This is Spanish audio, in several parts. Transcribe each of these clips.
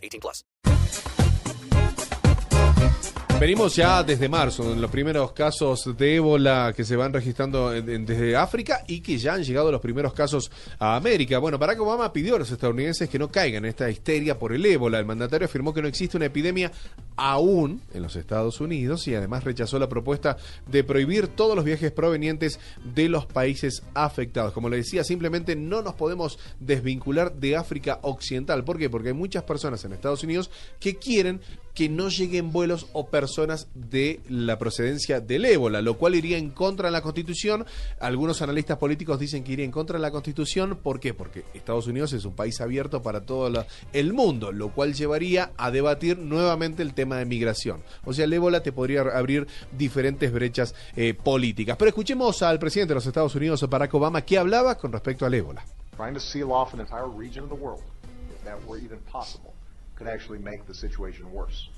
18 plus. Venimos ya desde marzo, en los primeros casos de ébola que se van registrando desde África y que ya han llegado los primeros casos a América. Bueno, Barack Obama pidió a los estadounidenses que no caigan en esta histeria por el ébola. El mandatario afirmó que no existe una epidemia aún en los Estados Unidos y además rechazó la propuesta de prohibir todos los viajes provenientes de los países afectados. Como le decía, simplemente no nos podemos desvincular de África Occidental. ¿Por qué? Porque hay muchas personas en Estados Unidos que quieren que no lleguen vuelos o personas de la procedencia del ébola, lo cual iría en contra de la Constitución. Algunos analistas políticos dicen que iría en contra de la Constitución. ¿Por qué? Porque Estados Unidos es un país abierto para todo el mundo, lo cual llevaría a debatir nuevamente el tema de migración. O sea, el ébola te podría abrir diferentes brechas eh, políticas. Pero escuchemos al presidente de los Estados Unidos, Barack Obama, que hablaba con respecto al ébola. could actually make the situation worse.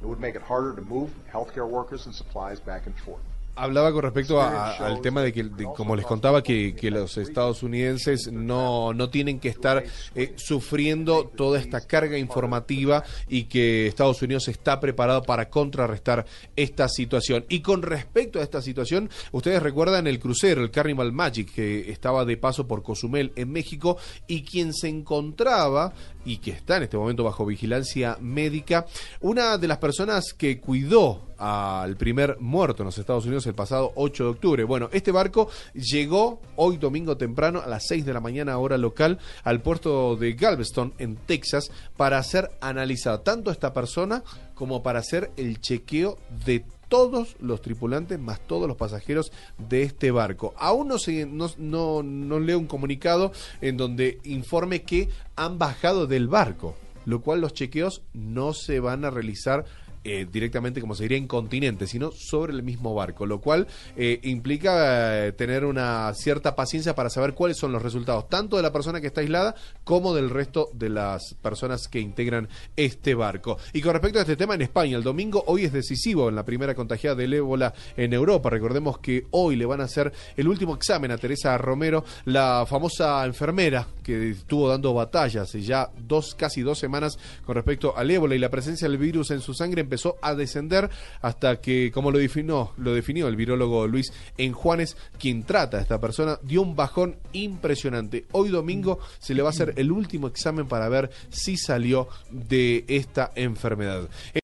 It would make it harder to move healthcare workers and supplies back and forth. Hablaba con respecto a- a- al tema de que, de- como les contaba, que, que los estadounidenses no, no tienen que estar eh, sufriendo toda esta carga informativa y que Estados Unidos está preparado para contrarrestar esta situación. Y con respecto a esta situación, ustedes recuerdan el crucero, el Carnival Magic, que estaba de paso por Cozumel en México y quien se encontraba y que está en este momento bajo vigilancia médica, una de las personas que cuidó al primer muerto en los Estados Unidos el pasado 8 de octubre. Bueno, este barco llegó hoy domingo temprano a las 6 de la mañana hora local al puerto de Galveston en Texas para ser analizado tanto esta persona como para hacer el chequeo de todos los tripulantes más todos los pasajeros de este barco. Aún no se no, no leo un comunicado en donde informe que han bajado del barco, lo cual los chequeos no se van a realizar eh, directamente, como se diría, en continente, sino sobre el mismo barco, lo cual eh, implica eh, tener una cierta paciencia para saber cuáles son los resultados, tanto de la persona que está aislada como del resto de las personas que integran este barco. Y con respecto a este tema, en España, el domingo hoy es decisivo en la primera contagiada del ébola en Europa. Recordemos que hoy le van a hacer el último examen a Teresa Romero, la famosa enfermera que estuvo dando batalla hace ya dos, casi dos semanas con respecto al ébola y la presencia del virus en su sangre empezó a descender hasta que, como lo definió, lo definió el virólogo Luis Enjuanes, quien trata a esta persona, dio un bajón impresionante. Hoy domingo se le va a hacer el último examen para ver si salió de esta enfermedad.